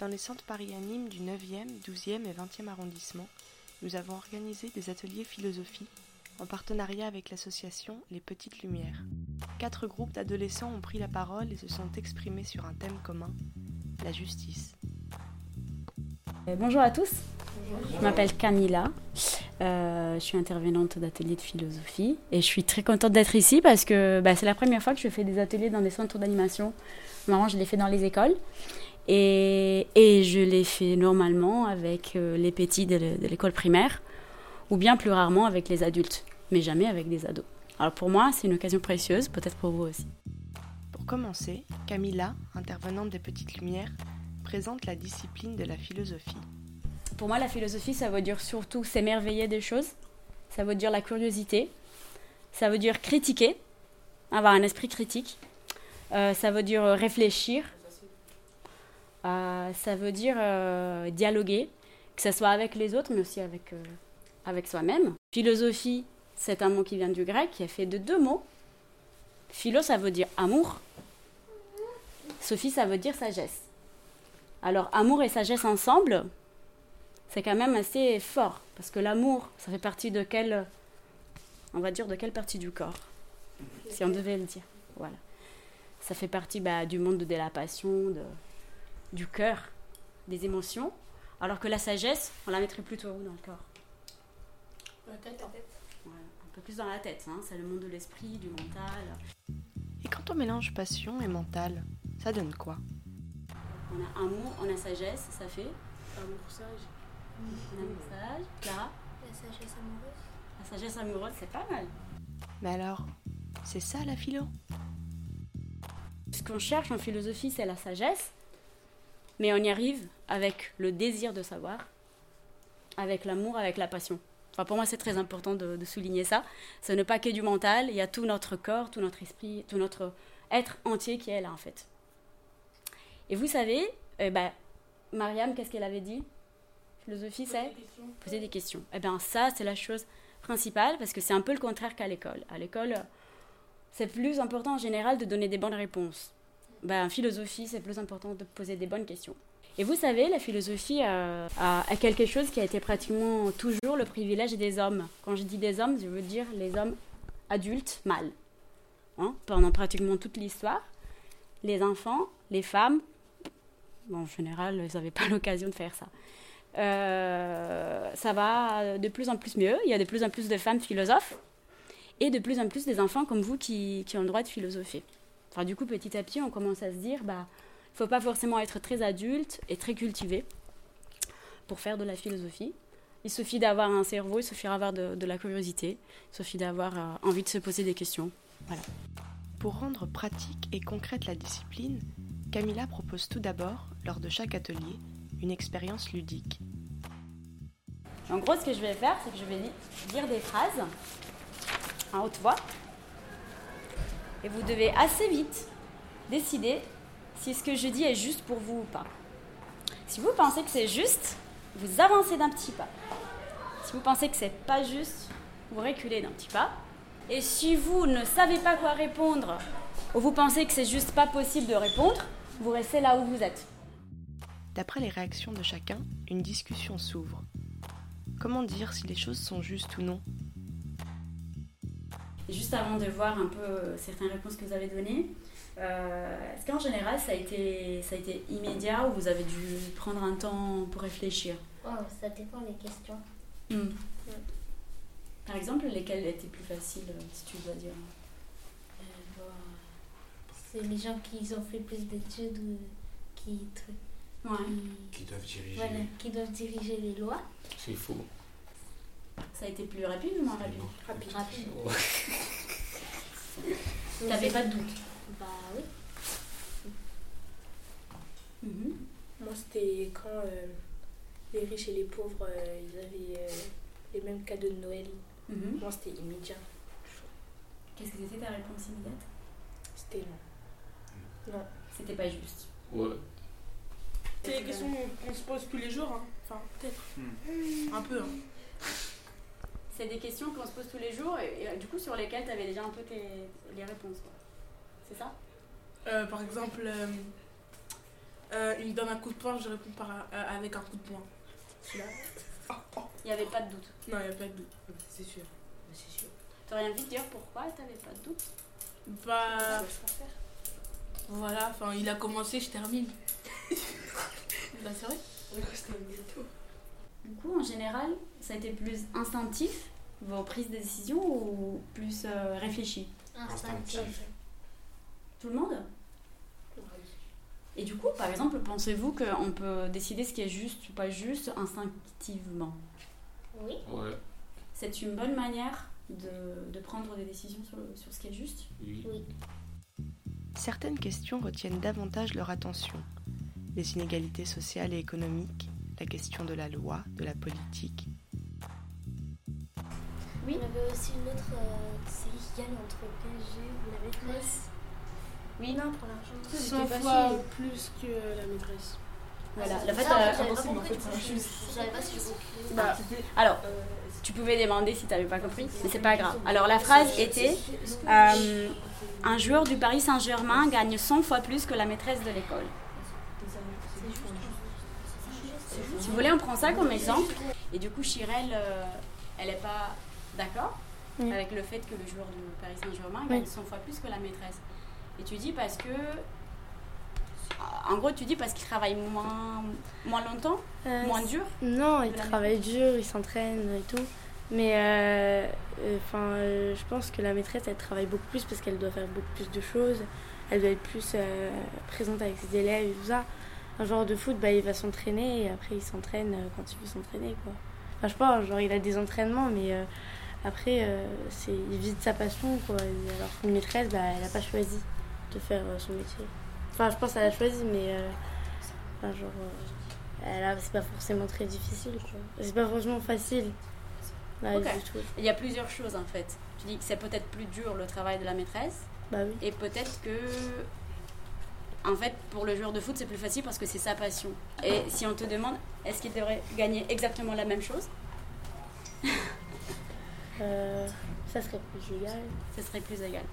Dans les centres Paris-Animes du 9e, 12e et 20e arrondissement, nous avons organisé des ateliers philosophie en partenariat avec l'association Les Petites Lumières. Quatre groupes d'adolescents ont pris la parole et se sont exprimés sur un thème commun, la justice. Euh, bonjour à tous, je m'appelle Camilla, euh, je suis intervenante d'ateliers de philosophie et je suis très contente d'être ici parce que bah, c'est la première fois que je fais des ateliers dans des centres d'animation. Normalement, je les fais dans les écoles et, et je les fais normalement avec euh, les petits de l'école primaire ou bien plus rarement avec les adultes, mais jamais avec des ados. Alors pour moi, c'est une occasion précieuse, peut-être pour vous aussi. Pour commencer, Camilla, intervenante des Petites Lumières, présente la discipline de la philosophie. Pour moi, la philosophie, ça veut dire surtout s'émerveiller des choses, ça veut dire la curiosité, ça veut dire critiquer, avoir un esprit critique, euh, ça veut dire réfléchir, euh, ça veut dire euh, dialoguer, que ce soit avec les autres, mais aussi avec, avec soi-même. Philosophie, c'est un mot qui vient du grec, qui est fait de deux mots. Philo, ça veut dire amour. Sophie, ça veut dire sagesse. Alors, amour et sagesse ensemble, c'est quand même assez fort. Parce que l'amour, ça fait partie de quelle. On va dire de quelle partie du corps Si on devait le dire. Voilà. Ça fait partie bah, du monde de la passion, de, du cœur, des émotions. Alors que la sagesse, on la mettrait plutôt où dans le corps? La tête. Ouais, un peu plus dans la tête, hein. c'est le monde de l'esprit, du mental. Et quand on mélange passion et mental, ça donne quoi? On a amour, on a sagesse, ça fait. Amour sage. On a amour sage. Clara? La sagesse amoureuse. La sagesse amoureuse, c'est pas mal. Mais alors, c'est ça la philo? Ce qu'on cherche en philosophie, c'est la sagesse. Mais on y arrive avec le désir de savoir, avec l'amour, avec la passion. Enfin, pour moi, c'est très important de, de souligner ça. Ce n'est pas que du mental, il y a tout notre corps, tout notre esprit, tout notre être entier qui est là, en fait. Et vous savez, eh ben, Mariam, qu'est-ce qu'elle avait dit? Philosophie, c'est poser des questions. Eh bien, ça, c'est la chose principale, parce que c'est un peu le contraire qu'à l'école. À l'école, c'est plus important en général de donner des bonnes réponses. Ben, en philosophie, c'est plus important de poser des bonnes questions. Et vous savez, la philosophie euh, a, quelque chose qui a été pratiquement toujours le privilège des hommes. Quand je dis des hommes, je veux dire les hommes adultes, mâles. Hein, pendant pratiquement toute l'histoire, les enfants, les femmes, en général, ils n'avaient pas l'occasion de faire ça. Euh, ça va de plus en plus mieux. Il y a de plus en plus de femmes philosophes et de plus en plus des enfants comme vous qui ont le droit de philosopher. Enfin, du coup, petit à petit, on commence à se dire, bah, il ne faut pas forcément être très adulte et très cultivé pour faire de la philosophie. Il suffit d'avoir un cerveau, il suffit d'avoir de, de, la curiosité, il suffit d'avoir euh, envie de se poser des questions. Voilà. Pour rendre pratique et concrète la discipline, Camilla propose tout d'abord, lors de chaque atelier, une expérience ludique. En gros, ce que je vais faire, c'est que je vais dire des phrases en haute voix. Et vous devez assez vite décider si ce que je dis est juste pour vous ou pas. Si vous pensez que c'est juste, vous avancez d'un petit pas. Si vous pensez que c'est pas juste, vous reculez d'un petit pas. Et si vous ne savez pas quoi répondre, ou vous pensez que c'est juste pas possible de répondre, vous restez là où vous êtes. D'après les réactions de chacun, une discussion s'ouvre. Comment dire si les choses sont justes ou non? Juste avant de voir un peu certaines réponses que vous avez données, euh, est-ce qu'en général ça a, été, ça a été immédiat ou vous avez dû prendre un temps pour réfléchir? Oh, Ça dépend des questions. Mm. Mm. Par exemple, lesquelles étaient plus faciles, si tu dois dire? Euh, bon, C'est les gens qui ont fait plus d'études ou qui, ouais. qui, doivent diriger. Voilà, qui doivent diriger les lois. C'est faux. Ça a été plus rapide ou moins rapide Rapide. rapide. T'avais pas de doute Bah oui. mm -hmm. Moi, c'était quand euh, les riches et les pauvres, euh, ils avaient euh, les mêmes cadeaux de Noël. Mm -hmm. Moi, c'était immédiat. Qu'est-ce que c'était ta réponse immédiate? C'était non. Non. C'était pas juste. Ouais. C'est des questions qu'on se pose tous les jours. Hein. Enfin, peut-être. Hmm. Un peu. Hein. C'est des questions qu'on se pose tous les jours et, et du coup sur lesquelles tu avais déjà un peu tes, les réponses. C'est ça? Euh, Par exemple, euh, Euh, il me donne un coup de poing, je réponds par, euh, avec un coup de poing. Il n'y avait pas de doute. Non, il n'y a pas de doute. C'est sûr. C'est sûr. T'aurais envie de dire pourquoi t'avais pas de doute? Bah, voilà, enfin, il a commencé, je termine. bah, c'est vrai. Du coup, en général, ça a été plus instinctif, vos prises de décision, ou plus euh, réfléchi? Instinctif. Tout le monde? Et du coup, par exemple, pensez-vous qu'on peut décider ce qui est juste ou pas juste instinctivement? Oui. Ouais, C'est une bonne manière de, de prendre des décisions sur, le- sur ce qui est juste? Oui. Certaines questions retiennent davantage leur attention. Les inégalités sociales et économiques, la question de la loi, de la politique. Il y avait aussi une autre euh, série qui gagne entre PSG et la maîtresse. Oui. Non, pour l'argent. 100 fois plus que la maîtresse. Voilà, Ah, la fait, euh, j'avais pas en fait, c'est si je. Bah, Alors, tu pouvais demander si t'avais pas compris, mais c'est pas grave. Alors, la phrase était euh, Un joueur du Paris Saint-Germain gagne 100 fois plus que la maîtresse de l'école. Si vous voulez, on prend ça comme exemple. Et du coup, Chirel, euh, elle n'est pas d'accord Oui. avec le fait que le joueur du Paris Saint-Germain gagne 100 fois plus que la maîtresse. Et tu dis parce que. En gros, tu dis parce qu'il travaille moins, moins longtemps, Euh, moins dur. Non, il travaille dur, il s'entraîne et tout. Mais euh, euh, euh, je pense que la maîtresse, elle travaille beaucoup plus parce qu'elle doit faire beaucoup plus de choses. Elle doit être plus euh, présente avec ses élèves et tout ça. Un joueur de foot, bah, il va s'entraîner et après il s'entraîne euh, quand il veut s'entraîner. quoi. Enfin, je sais pas, genre il a des entraînements, mais euh, après, euh, c'est, il vit de sa passion. Quoi. Et alors qu'une maîtresse, bah, elle n'a pas choisi de faire euh, son métier. Enfin, je pense qu'elle a choisi, mais enfin, genre, elle a- c'est pas forcément très difficile. quoi. C'est pas franchement facile. Il y a plusieurs choses en fait. Tu dis que c'est peut-être plus dur le travail de la maîtresse Bah oui. et peut-être que en fait pour le joueur de foot c'est plus facile parce que c'est sa passion. Et si on te demande est-ce qu'il devrait gagner exactement la même chose, Euh, ça serait plus égal. ce serait plus égal.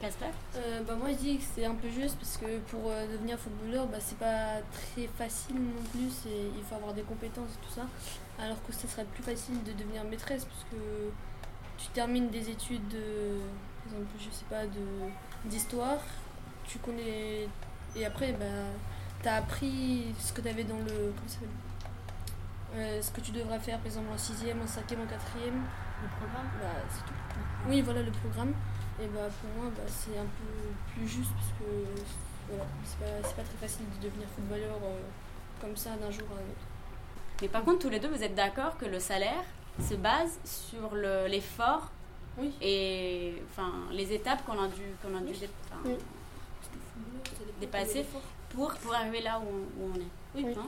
Casper? Euh, bah moi je dis que c'est un peu juste parce que pour euh, devenir footballeur bah, c'est pas très facile non plus c'est- il faut avoir des compétences et tout ça alors que ce serait plus facile de devenir maîtresse parce que tu termines des études de par exemple je sais pas de d'histoire tu connais et après bah t'as appris ce que tu avais dans le comment ça s'appelle? Euh, ce que tu devrais faire par exemple en sixième en cinquième en quatrième Le programme? Bah, c'est tout. Oui, voilà le programme. Et bah, pour moi, bah, c'est un peu plus juste parce que voilà, c'est pas, pas très facile de devenir footballeur euh, comme ça d'un jour à un autre. Mais par contre tous les deux vous êtes d'accord que le salaire se base sur le- l'effort Oui. et enfin les étapes qu'on a dû qu'on a dû dé- enfin, Oui. Dépasser pour, pour arriver là où, on- où on est. Oui. Hein?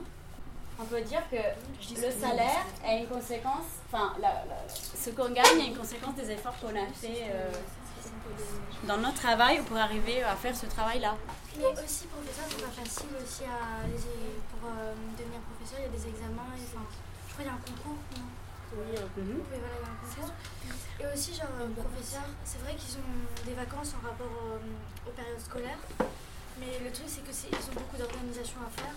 On peut dire que le salaire a une conséquence, enfin, la- la- ce qu'on gagne a une conséquence des efforts qu'on a fait euh, dans notre travail pour arriver à faire ce travail-là. Mais aussi, professeur, c'est pas facile aussi à, les- pour euh, devenir professeur. Il y a des examens. Et, enfin, je crois qu'il y a un concours. non? Oui, un peu. Oui, voilà, il y a un concours. Et aussi, genre, euh, professeur, c'est vrai qu'ils ont des vacances en rapport euh, aux périodes scolaires. Mais le truc, c'est qu'ils ont beaucoup d'organisations à faire.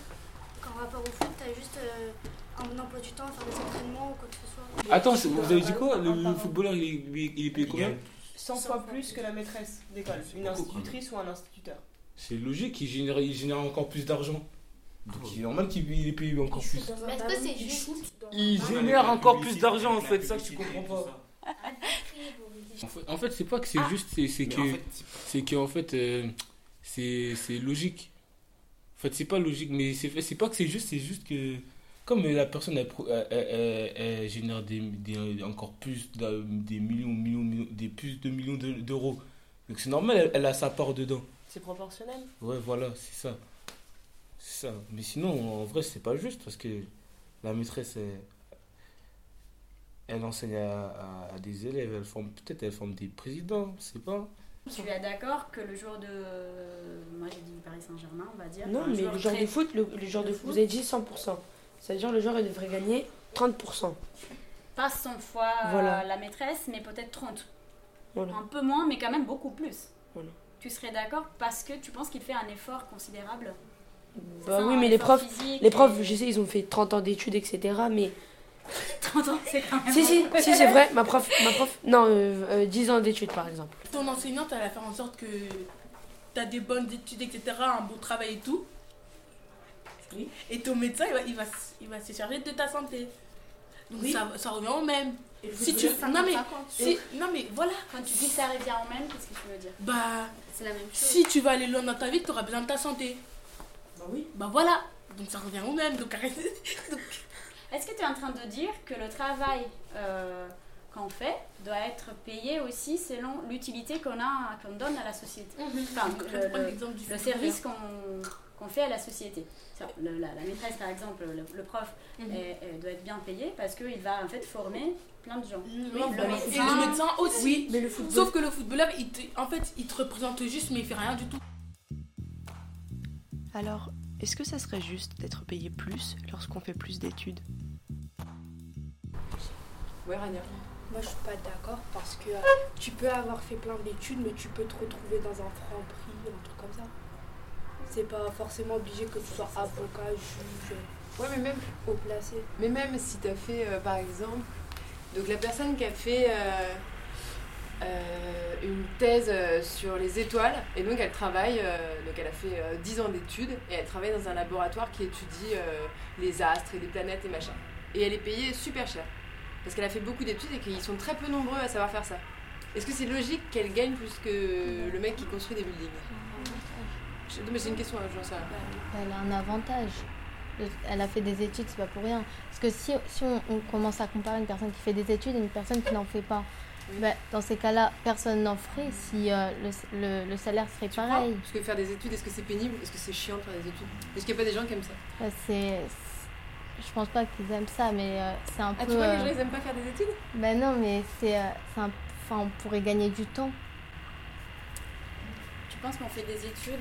Qu'en rapport au foot, t'as juste euh, un emploi du temps à faire des entraînements ou quoi que ce soit. Attends, vous avez dit quoi Le, le footballeur, il est, il est- il est payé combien? Gagne. 100 fois plus que la maîtresse d'école, une institutrice ou un instituteur. C'est logique, il génère, il génère encore plus d'argent. Donc il est normal qu'il il est payé encore plus. Mais est-ce que c'est juste Il génère encore plus d'argent en fait, ça que tu comprends pas. En fait, en fait, c'est pas que c'est juste, c'est que c'est que en fait euh, c'est c'est logique. En fait, c'est pas logique, mais c'est c'est pas que c'est juste, c'est juste que comme la personne elle, génère des, des- encore plus des millions, millions, millions des plus de millions de- d'euros. Donc c'est normal, elle, a sa part dedans. C'est proportionnel. Ouais, voilà, c'est ça. C'est ça. Mais sinon, en vrai, c'est pas juste parce que la maîtresse, elle, enseigne à, à- à des élèves, elle forme peut-être elle forme des présidents, je sais pas. Tu es d'accord que le joueur de. Moi j'ai dit Paris Saint-Germain, on va dire. Non, mais joueur le très- de foot, le, le genre de foot, vous avez dit 100%. C'est-à-dire le joueur, il devrait gagner 30%. Pas 100 fois euh, Voilà. la maîtresse, mais peut-être 30. Voilà. Un peu moins, mais quand même beaucoup plus. Voilà. Tu serais d'accord parce que tu penses qu'il fait un effort considérable? Bah oui, mais les profs, les profs, et- je sais, ils ont fait 30 ans d'études, etc. Mais Attends, c'est quand même. si, si, si, c'est vrai, ma prof, ma prof, non, euh, euh, 10 ans d'études par exemple. Ton enseignante, elle va faire en sorte que tu as des bonnes études, etc., un bon travail et tout. Oui. Et ton médecin, il va, il va, il va se charger de ta santé. Donc Oui. ça, ça revient au même. Et Si tu, non, mais, 50-50. si, non mais voilà. Quand tu dis ça revient au même, qu'est-ce que tu veux dire? Bah, C'est la même chose. si tu vas aller loin dans ta vie, tu auras besoin de ta santé. Bah oui. Bah voilà. Donc ça revient au même. Donc arrête. Est-ce que tu es en train de dire que le travail euh, qu'on fait doit être payé aussi selon l'utilité qu'on a, qu'on donne à la société? Enfin, Donc, le- service qu'on qu'on fait à la société. Le- la, la maîtresse, par exemple, le, le prof, Mhm. est- est- doit être bien payé parce qu'il va en fait former plein de gens. Oui, le médecin- Et le médecin aussi. Oui, mais le football. Sauf que le footballeur, il te, en fait, il te représente juste, mais il fait rien du tout. Alors, est-ce que ça serait juste d'être payé plus lorsqu'on fait plus d'études? Ouais, Rania. Moi, je suis pas d'accord parce que euh, tu peux avoir fait plein d'études, mais tu peux te retrouver dans un franc prix, un truc comme ça. C'est pas forcément obligé que tu sois avocat, juge, Ouais, mais même, haut placé. mais même si tu as fait, euh, par exemple, donc la personne qui a fait euh, euh, une thèse euh, sur les étoiles, et donc elle travaille, euh, donc elle a fait euh, 10 ans d'études, et elle travaille dans un laboratoire qui étudie euh, les astres et les planètes et machin. Et elle est payée super cher. Parce qu'elle a fait beaucoup d'études et qu'ils sont très peu nombreux à savoir faire ça. Est-ce que c'est logique qu'elle gagne plus que le mec qui construit des buildings? Je- mais c'est une question, hein, j'en sais. Elle a un avantage. Elle a fait des études, c'est pas pour rien. Parce que si, si on, commence à comparer une personne qui fait des études et une personne qui n'en fait pas. Bah, dans ces cas-là, personne n'en ferait si euh, le, le- le salaire serait pareil. Parce que faire des études, est-ce que c'est pénible Est-ce que c'est chiant de faire des études? Est-ce qu'il n'y a pas des gens qui aiment ça? Bah, c'est, c'est- je pense pas qu'ils aiment ça, mais euh, c'est un Ah, peu. tu vois, les euh, gens, ils aiment pas faire des études? Bah non, mais c'est, euh, c'est un- enfin, on pourrait gagner du temps. Tu penses qu'on fait des études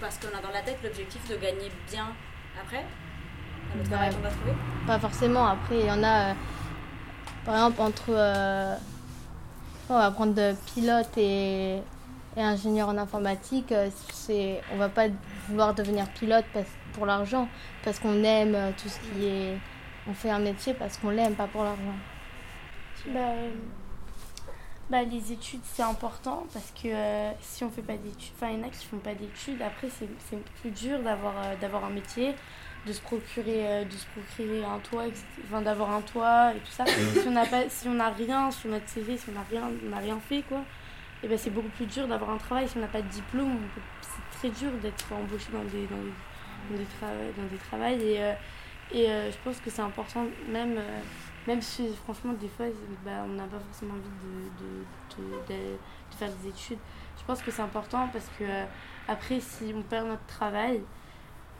parce qu'on a dans la tête l'objectif de gagner bien après? Bah, travail qu'on va trouver? Pas forcément. Après, il y en a, euh, par exemple, entre. On va prendre de pilote et, et ingénieur en informatique. euh, C'est, on va pas vouloir devenir pilote parce, pour l'argent, parce qu'on aime euh, tout ce qui est. On fait un métier parce qu'on l'aime, pas pour l'argent. Bah, euh, bah, les études, c'est important parce que si on fait pas d'études, enfin, il y en a qui font pas d'études, après, c'est plus dur d'avoir d'avoir un métier, de se procurer, euh, de se procurer un toit. Enfin, d'avoir un toit et tout ça. si on n'a pas, si on n'a rien sur notre CV, si on n'a rien, on n'a rien fait, quoi, et ben c'est beaucoup plus dur d'avoir un travail. Si on n'a pas de diplôme, c'est très dur d'être embauché dans des, dans des, dans des, dans des travails. Et, euh, et euh, je pense que c'est important, même, euh, même si franchement, des fois, bah, on n'a pas forcément envie de, de, de, de- de faire des études. Je pense que c'est important parce que après, si on perd notre travail,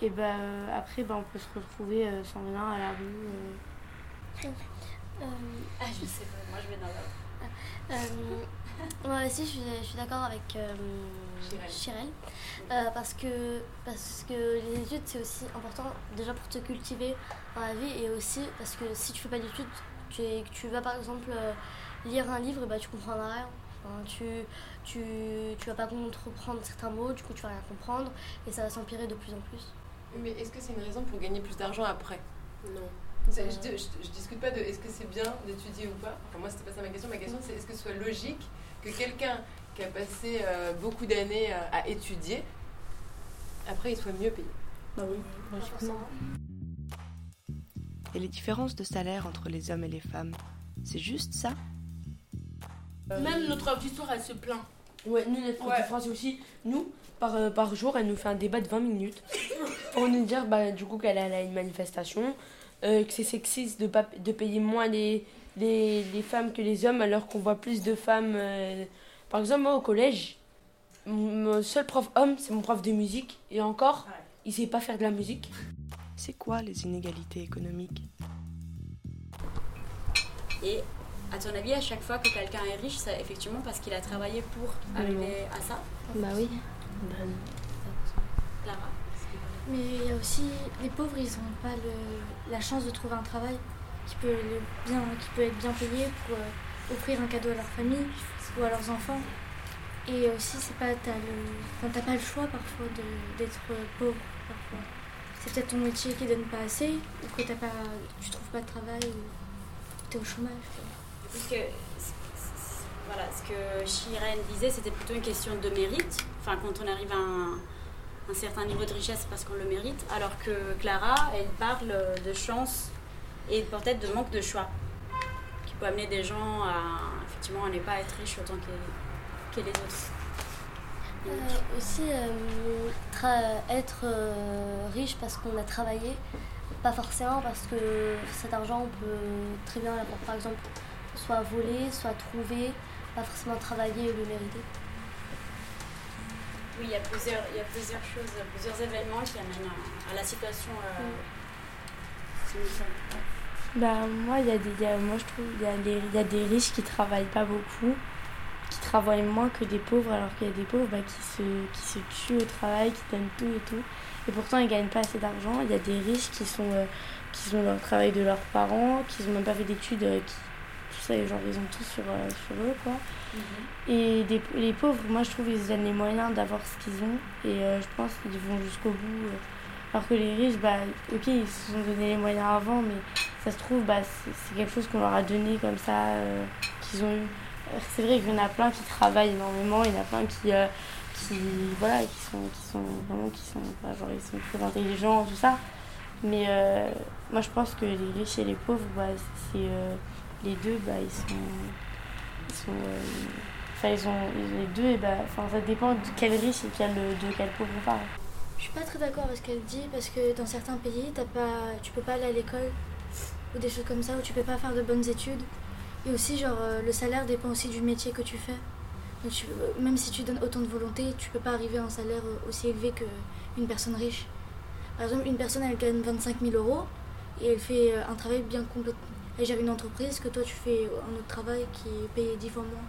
et ben après, bah, on peut se retrouver euh, sans rien à la rue. euh. Euh, Ah, je sais pas, moi je vais dans. Euh, moi aussi, je suis, je suis d'accord avec euh, Chirel. Chirel. Euh, parce, que, parce que les études, c'est aussi important déjà pour te cultiver dans la vie et aussi parce que si tu fais pas d'études, tu, tu vas par exemple euh, lire un livre, et bah, tu comprendras rien. Enfin, tu, tu, tu vas pas comprendre certains mots, du coup tu vas rien comprendre et ça va s'empirer de plus en plus. Mais est-ce que c'est une raison pour gagner plus d'argent après? Non. C'est- je, je- je discute pas de est-ce que c'est bien d'étudier ou pas. Enfin, moi, c'était pas ça ma question. Ma question, c'est est-ce que ce soit logique que quelqu'un qui a passé euh, beaucoup d'années à, à étudier, après, il soit mieux payé? Bah oui, Et les différences de salaire entre les hommes et les femmes, c'est juste ça? Même notre auditoire, elle se plaint. Ouais, nous, notre prof Ouais. de français aussi, nous, par, euh, par jour, elle nous fait un débat de 20 minutes pour nous dire, bah, du coup, qu'elle allait à une manifestation, euh, que c'est sexiste de, pas, de payer moins les, les, les femmes que les hommes, alors qu'on voit plus de femmes. euh, Par exemple, moi, au collège, mon seul prof homme, c'est mon prof de musique, et encore, il sait pas faire de la musique. C'est quoi les inégalités économiques? Et à ton avis, à chaque fois que quelqu'un est riche, c'est effectivement parce qu'il a travaillé pour arriver à ça? Bah oui. Mais il y a aussi les pauvres, ils n'ont pas le, la chance de trouver un travail qui peut, bien, qui peut être bien payé pour euh, offrir un cadeau à leur famille ou à leurs enfants. Et aussi, c'est pas, t'as, le, t'as pas le choix parfois de, d'être pauvre. Parfois. c'est peut-être ton métier qui donne pas assez, ou que t'as pas, tu trouves pas de travail, ou t'es au chômage. Voilà, ce que Shiren disait, c'était plutôt une question de mérite. Enfin, quand on arrive à un, certain niveau de richesse, c'est parce qu'on le mérite. Alors que Clara, elle parle de chance et peut-être de manque de choix, qui peut amener des gens à, effectivement, à ne pas être riches autant que, que les autres. Euh, aussi, euh, être euh, riche parce qu'on a travaillé, pas forcément parce que cet argent, on peut très bien l'avoir, par exemple, soit volé, soit trouvé, pas forcément travailler et le mériter. Oui, il y a plusieurs, il y a plusieurs choses, plusieurs événements qui amènent à, à la situation. euh, sommes. Bah, moi, il y a des, il y a- moi, je trouve il y, a des- il y a des riches qui travaillent pas beaucoup, qui travaillent moins que des pauvres, alors qu'il y a des pauvres bah, qui, se, qui se tuent au travail, qui donnent tout et tout. Et pourtant, ils gagnent pas assez d'argent. Il y a des riches qui sont euh, qui ont le travail de leurs parents, qui n'ont même pas fait d'études, euh, qui, ça, genre, ils ont tout sur, euh, sur eux, quoi. Et des- les pauvres, moi je trouve qu'ils se donnent les moyens d'avoir ce qu'ils ont et euh, je pense qu'ils vont jusqu'au bout. euh. Alors que les riches, bah, ok, ils se sont donné les moyens avant, mais ça se trouve, bah, c'est quelque chose qu'on leur a donné comme ça, euh, qu'ils ont eu. C'est vrai qu'il y en a plein qui travaillent énormément, il y en a plein qui, euh, qui, voilà, qui, sont, qui sont vraiment qui sont, bah, genre, ils sont très intelligents, tout ça. Mais euh, moi je pense que les riches et les pauvres, bah, c'est euh, les deux, bah, ils sont ils sont euh, enfin ils ont les deux et bah ça dépend de quel riche et quel de quel pauvre on parle Je suis pas très d'accord avec ce qu'elle dit parce que dans certains pays, t'as pas, tu peux pas aller à l'école ou des choses comme ça, ou tu peux pas faire de bonnes études. Et aussi, genre, euh, le salaire dépend aussi du métier que tu fais. Euh, même si tu donnes autant de volonté, tu peux pas arriver à un salaire aussi élevé qu'une personne riche. Par exemple, une personne, elle gagne 25 000 euros et elle fait un travail bien complet. Elle gère une entreprise que toi, tu fais un autre travail qui est payé 10 fois moins.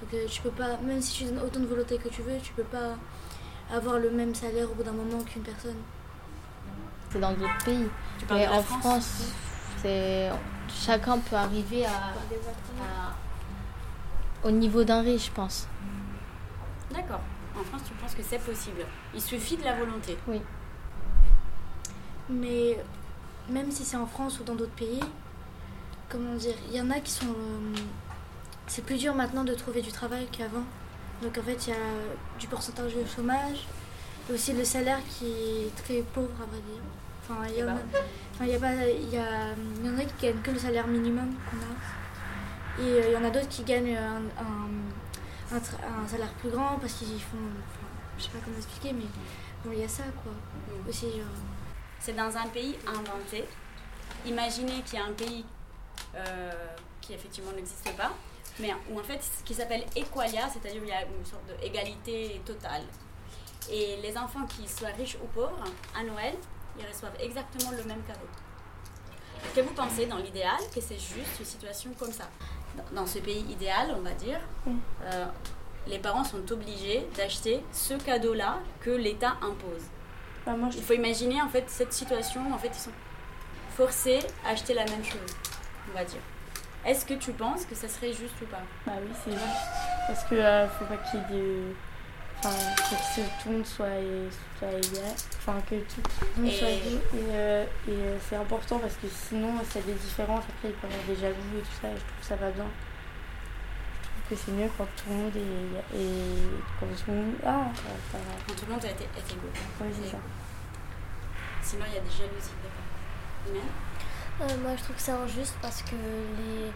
Donc, euh, tu peux pas, même si tu donnes autant de volonté que tu veux, tu peux pas avoir le même salaire au bout d'un moment qu'une personne. C'est dans d'autres pays. Tu Mais en France France, c'est chacun peut arriver à, à- au niveau d'un riche, je pense. D'accord. En France, tu penses que c'est possible. Il suffit de la volonté. Oui. Mais même si c'est en France ou dans d'autres pays, comment dire, il y en a qui sont. euh, c'est plus dur maintenant de trouver du travail qu'avant. Donc en fait, il y a du pourcentage de chômage, et aussi le salaire qui est très pauvre, à vrai dire. Enfin, il y, en a, enfin, il y, a pas- il y, a- il y en a qui gagnent que le salaire minimum qu'on a. Et euh, il y en a d'autres qui gagnent un, un- un salaire plus grand parce qu'ils font. Enfin, je sais pas comment expliquer, mais bon, il y a ça quoi. Aussi, genre. C'est dans un pays inventé. Imaginez qu'il y a un pays euh, qui effectivement n'existe pas, mais où en fait, ce qui s'appelle Equalia, c'est-à-dire il y a une sorte d'égalité totale. Et les enfants qui soient riches ou pauvres, à Noël, ils reçoivent exactement le même cadeau. Est-ce que vous pensez, dans l'idéal, que c'est juste une situation comme ça? Dans- Dans ce pays idéal, on va dire, euh, les parents sont obligés d'acheter ce cadeau-là que l'État impose. Bah, moi, je Il faut imaginer en fait cette situation, en fait ils sont forcés à acheter la même chose, on va dire. Est-ce que tu penses que ça serait juste ou pas? Bah oui c'est juste parce que euh, faut pas qu'il y ait de enfin que tout le monde soit, soit égal enfin que tout le monde Et- soit égal et, euh, et, euh, c'est important parce que sinon s'il y a des différences après il peut y avoir des jaloux et tout ça et je trouve que ça va bien je trouve que c'est mieux quand tout le monde est, est quand tout le monde ah ça va Quand tout le monde été, est égaux. Oui, c'est ça. Sinon il y a des jalousies. d'accord. Euh, moi, je trouve que c'est injuste parce que les...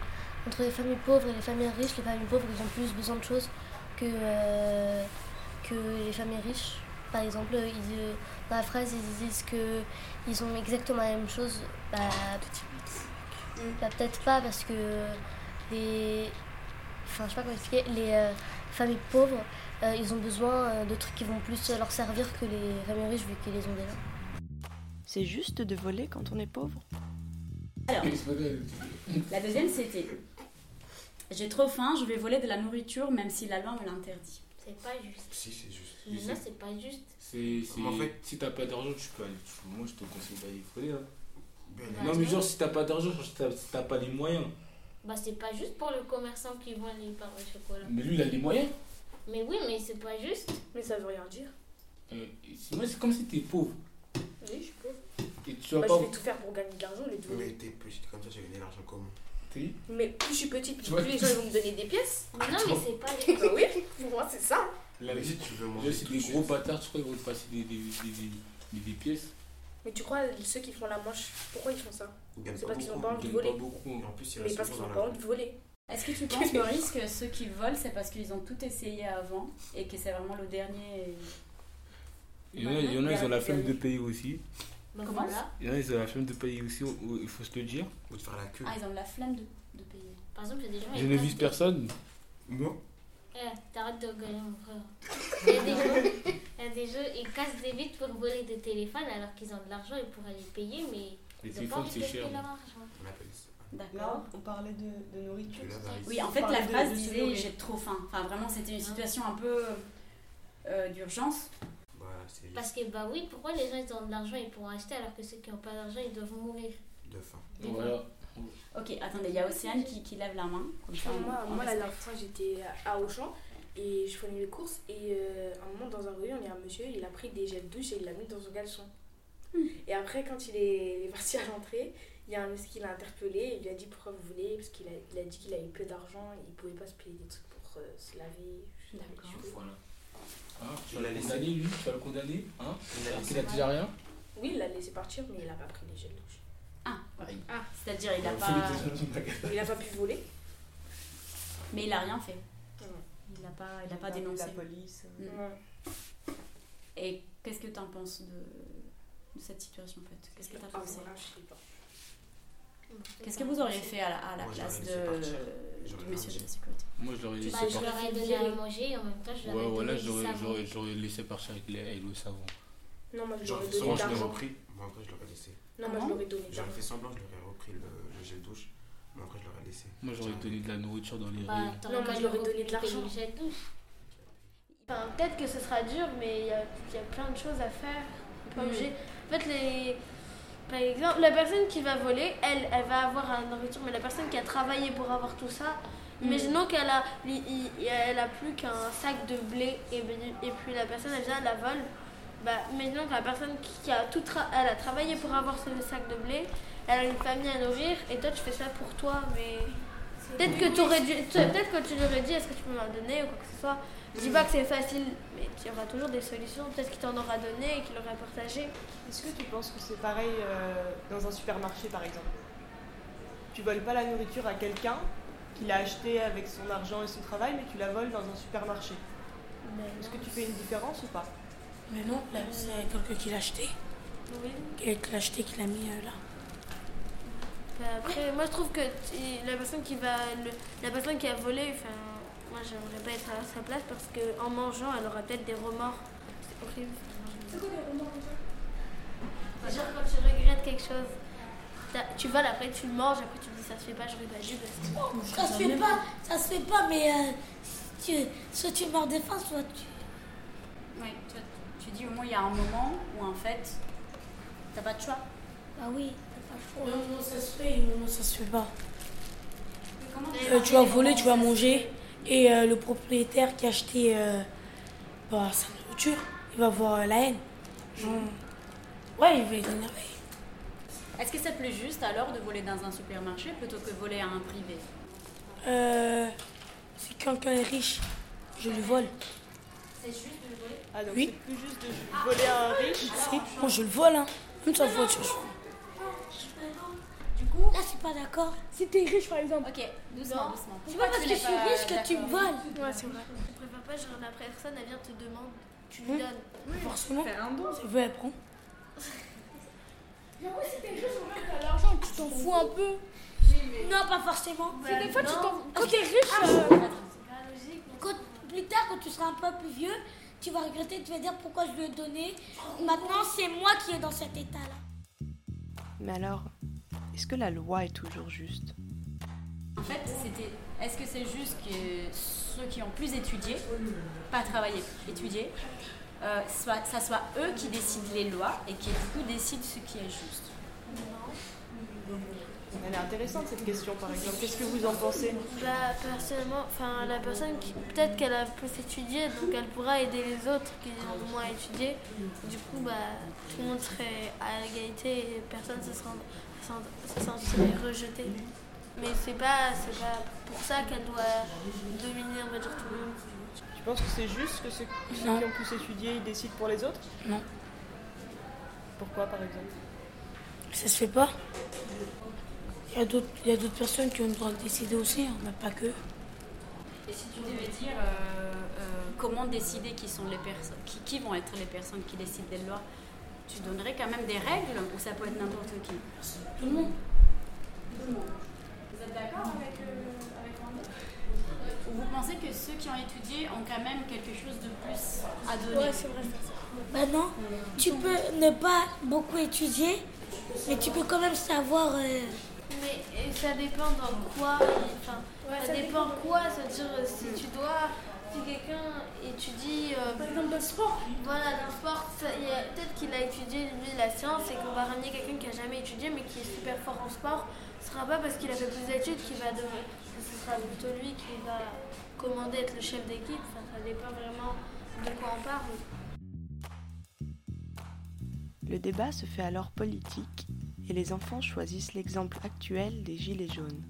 entre les familles pauvres et les familles riches, les familles pauvres, ils ont plus besoin de choses que, euh, que les familles riches. Par exemple, euh, dans la phrase, ils disent que ils ont exactement la même chose. Bah, bah, peut-être pas parce que les... Enfin, je sais pas comment expliquer. Les euh, familles pauvres, euh, ils ont besoin euh, de trucs qui vont plus leur servir que les familles riches vu qu'ils les ont déjà. C'est juste de voler quand on est pauvre Alors, la deuxième c'était J'ai trop faim, je vais voler de la nourriture même si la loi me l'interdit. C'est pas juste. Si, c'est juste. Mais là, c'est pas juste. C'est, c'est- En fait- si t'as pas d'argent, tu peux aller. Moi, je te conseille d'aller voler. Hein. Ben, non, mais genre, si t'as pas d'argent, si t'as, si t'as pas les moyens. Bah, c'est pas juste pour le commerçant qui vend les pains au chocolat. Mais lui, il a les moyens. Mais oui, mais c'est pas juste. Mais ça veut rien dire. Euh, c'est- moi, c'est comme si t'es pauvre. Oui, je peux. Tu vas bah, pas. je vais tout faire pour gagner de l'argent au lieu de voler. Mais t'es petite comme ça, tu vas gagner l'argent comment Mais plus je suis petite, plus les gens ils vont me donner des pièces. Mais non, mais c'est pas les. Bah oui, pour moi c'est ça. La vie, tu veux manger c'est des de gros bâtards, tu crois, ils vont te passer des, des, des, des, pièces? Mais tu crois, ceux qui font la manche, pourquoi ils font ça? C'est parce qu'ils ont beaucoup. pas envie de voler. en plus, Mais parce qu'ils souvent ont dans pas envie de voler. Est-ce que tu penses, Maurice, que ceux qui volent, c'est parce qu'ils ont tout essayé avant et que c'est vraiment le dernier Il y en a, il y en a, ils ont la flemme de payer aussi. Bah, Comment voilà. Il y en a, ils ont la flemme de payer aussi, il faut se le dire. Ou de faire la queue. Ah, ils ont la flemme de, de payer. Par exemple, il y a des gens. Je ne vise personne. Moi Eh, t'arrêtes de gueuler, mon frère. Il y a des gens, il y a des gens, ils cassent des vitres pour voler des téléphones alors qu'ils ont de l'argent, ils pourraient les payer, mais Les téléphones, c'est cher. leur argent. On appelle ça. D'accord. Là, on parlait de, de nourriture. Oui, en fait, la phrase disait j'ai trop faim. Enfin, vraiment, c'était une situation un peu euh, d'urgence. Voilà, Parce que, bah oui, pourquoi les gens ils ont de l'argent, ils pourront acheter alors que ceux qui n'ont pas d'argent, ils doivent mourir? De faim. Voilà. Ok, attendez, il y a Océane qui, qui lève la main. Comme ça, on- Moi, on moi la dernière fois, j'étais à Auchan et je faisais mes courses. Et euh, à un moment, dans un rayon, il y a un monsieur, il a pris des gels de douche et il l'a mis dans son caleçon. Et après, quand il est, parti à l'entrée, il y a un monsieur qui l'a interpellé et il lui a dit pourquoi vous voulez. Parce qu'il a, dit qu'il avait peu d'argent il pouvait pas se payer des trucs pour euh, se laver. D'accord. Voilà. Hein, tu On vas l'a le laissé. condamner, lui Tu vas le condamner hein Il a Alors laissé. qu'il a déjà rien Oui, il l'a laissé partir, mais il a pas pris les gels douche. Ah, Aïe. Ah. c'est-à-dire il a On pas. Il a pas pu voler. Mais il a rien fait. Il n'a pas, il a pas dénoncé. La police. euh. Mm. Non. Et qu'est-ce que tu en penses de, de cette situation en fait? Qu'est-ce que tu as Ah, pensé? Qu'est-ce que vous auriez fait à la, à la place de. Du monsieur de la sécurité Moi, je l'aurais laissé Bah, je partir. leur ai donné à manger et en même temps, je leur ai Ouais, voilà, donné du j'aurais, savon. j'aurais, j'aurais laissé partir avec, les, avec le savon. Non, moi je J'aurais l'aurais fait donné semblant, de je l'aurais l'argent. repris. Moi, après, je l'aurais laissé. Non, moi je l'aurais donné J'aurais fait semblant, je l'aurais repris le, le gel douche. Mais après, je l'aurais laissé. Moi, j'aurais donné de la nourriture dans les Bah, t'aurais Non, moi, je leur ai donné de l'argent. le gel douche. Enfin, peut-être que ce sera dur, mais il y a, y a plein de choses à faire. On obligé. En fait, les... par exemple, la personne qui va voler, elle, elle va avoir la nourriture, mais la personne qui a travaillé pour avoir tout ça, imaginons qu'elle a, elle a plus qu'un sac de blé et, et puis la personne, elle vient, elle la vole. Bah, imaginons que la personne qui, a tout tra- elle a travaillé pour avoir ce sac de blé, elle a une famille à nourrir, et toi, tu fais ça pour toi, mais. Peut-être que, t'aurais dû- peut-être que tu lui aurais dit est-ce que tu peux m'en donner ou quoi que ce soit. Je dis pas que c'est facile, mais il y aura toujours des solutions. Peut-être qu'il t'en aura donné et qu'il l'aurait partagé. Est-ce que tu penses que c'est pareil euh, dans un supermarché par exemple? Tu voles pas la nourriture à quelqu'un qui l'a acheté avec son argent et son travail, mais tu la voles dans un supermarché? Est-ce que tu fais une différence ou pas? Mais non, là, c'est quelqu'un qui l'a acheté. Oui. Quelqu'un qui l'a acheté, qui l'a mis euh, là. Bah, après, moi je trouve que la personne qui va, le- la personne qui a volé, enfin, moi j'aimerais pas être à sa place parce que en mangeant, elle aura peut-être des remords. C'est horrible. C'est genre quand tu regrettes quelque chose. Tu voles, après tu le manges, après tu te dis ça se fait pas, j'aurais pas dû. que- Ça se fait pas, ça se fait pas, mais euh, si tu, soit tu meurs des faim, soit tu. Oui, tu, tu dis au moins il y a un moment où en fait, t'as pas de choix. Ah oui, t'as pas le choix. Non, non, ça se fait, non, non, ça se fait pas. Comment Euh, tu vas voler, tu vas manger, et euh, le propriétaire qui a acheté euh, bah, sa nourriture, il va avoir euh, la haine. Genre, ouais, il va être énervé. Est-ce que c'est plus juste alors de voler dans un supermarché plutôt que voler à un privé? Euh, si quelqu'un est riche, je lui vole. C'est juste de voler? Ah, donc Oui. c'est plus juste de voler à un riche? Si, moi je le vole, hein. Même sa voiture. Du coup, Là, je suis pas d'accord. Si t'es riche, par exemple. ok, doucement, doucement. C'est pas parce que je suis riche que tu me voles. Ouais, c'est vrai. Je préfère pas, genre la personne, elle vient te demande, tu lui donnes. Forcément. Faire un don. C'est vrai, elle prend. T'as l'argent, tu t'en fous un peu. Non, pas forcément. Bah, Des fois, tu t'en Quand t'es riche, euh, C'est pas logique. Quand, plus tard, quand tu seras un peu plus vieux, tu vas regretter, tu vas dire pourquoi je lui ai donné. Maintenant, c'est moi qui est dans cet état-là. Mais alors, est-ce que la loi est toujours juste? En fait, c'était. Est-ce que c'est juste que ceux qui ont plus étudié, pas travaillé, étudié, euh, soit, ça soit eux qui décident les lois et qui du coup décident ce qui est juste? Elle est intéressante cette question par exemple. Qu'est-ce que vous en pensez? Bah, personnellement, enfin, la personne qui, peut-être qu'elle a plus étudié, donc elle pourra aider les autres qui ont moins étudié. Du coup, bah, tout le monde serait à l'égalité et personne ne se sent- se sentirait rejeté. Mais c'est pas, c'est pas pour ça qu'elle doit dominer, on va dire, tout le monde. Tu penses que c'est juste que ceux, qui ont plus étudié ils décident pour les autres? Non. Pourquoi par exemple? Ça se fait pas. Il y a d'autres il y a d'autres personnes qui ont le droit de décider aussi, hein, mais pas que. Et si tu devais dire euh, euh, comment décider qui sont les personnes, qui, qui vont être les personnes qui décident des lois, tu donnerais quand même des règles ou ça peut être n'importe qui Tout le monde. Vous êtes d'accord avec, euh, avec vous pensez que ceux qui ont étudié ont quand même quelque chose de plus à donner? Ouais, c'est vrai. Bah non, tu peux ne pas beaucoup étudier, mais tu peux quand même savoir. euh, Mais ça dépend dans quoi. ça, dépend quoi. C'est-à-dire euh, si tu dois, si quelqu'un étudie. euh, Par exemple dans le sport. Voilà, dans le sport, ça- il y a- peut-être qu'il a étudié lui la science et qu'on va ramener quelqu'un qui a jamais étudié mais qui est super fort en sport. Ce sera pas parce qu'il a fait plus d'études qu'il va devenir. Ce sera plutôt lui qui va commander être le chef d'équipe. Enfin, ça dépend vraiment de quoi on parle. Le débat se fait alors politique et les enfants choisissent l'exemple actuel des gilets jaunes.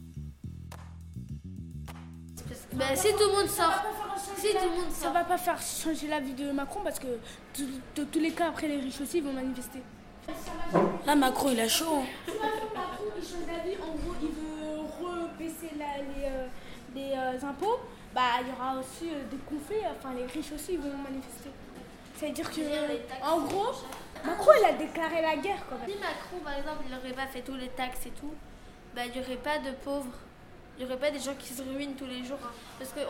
Bah, si tout le monde sort. Si tout le monde Ça sort. va pas faire changer la vie de Macron parce que de, de tous les cas, après les riches aussi ils vont manifester. Là, Macron, il a chaud. hein. Macron, il change d'avis. En gros, il veut rebaisser la- les, euh, les, euh, impôts. Bah, il y aura aussi euh, des conflits. Enfin, les riches aussi ils vont manifester. Ça veut dire que, en gros, Macron, il a déclaré la guerre quand même. Si Macron, par exemple, il n'aurait pas fait tous les taxes et tout, bah, il n'y aurait pas de pauvres. Il n'y aurait pas des gens qui se ruinent tous les jours. hein. Parce que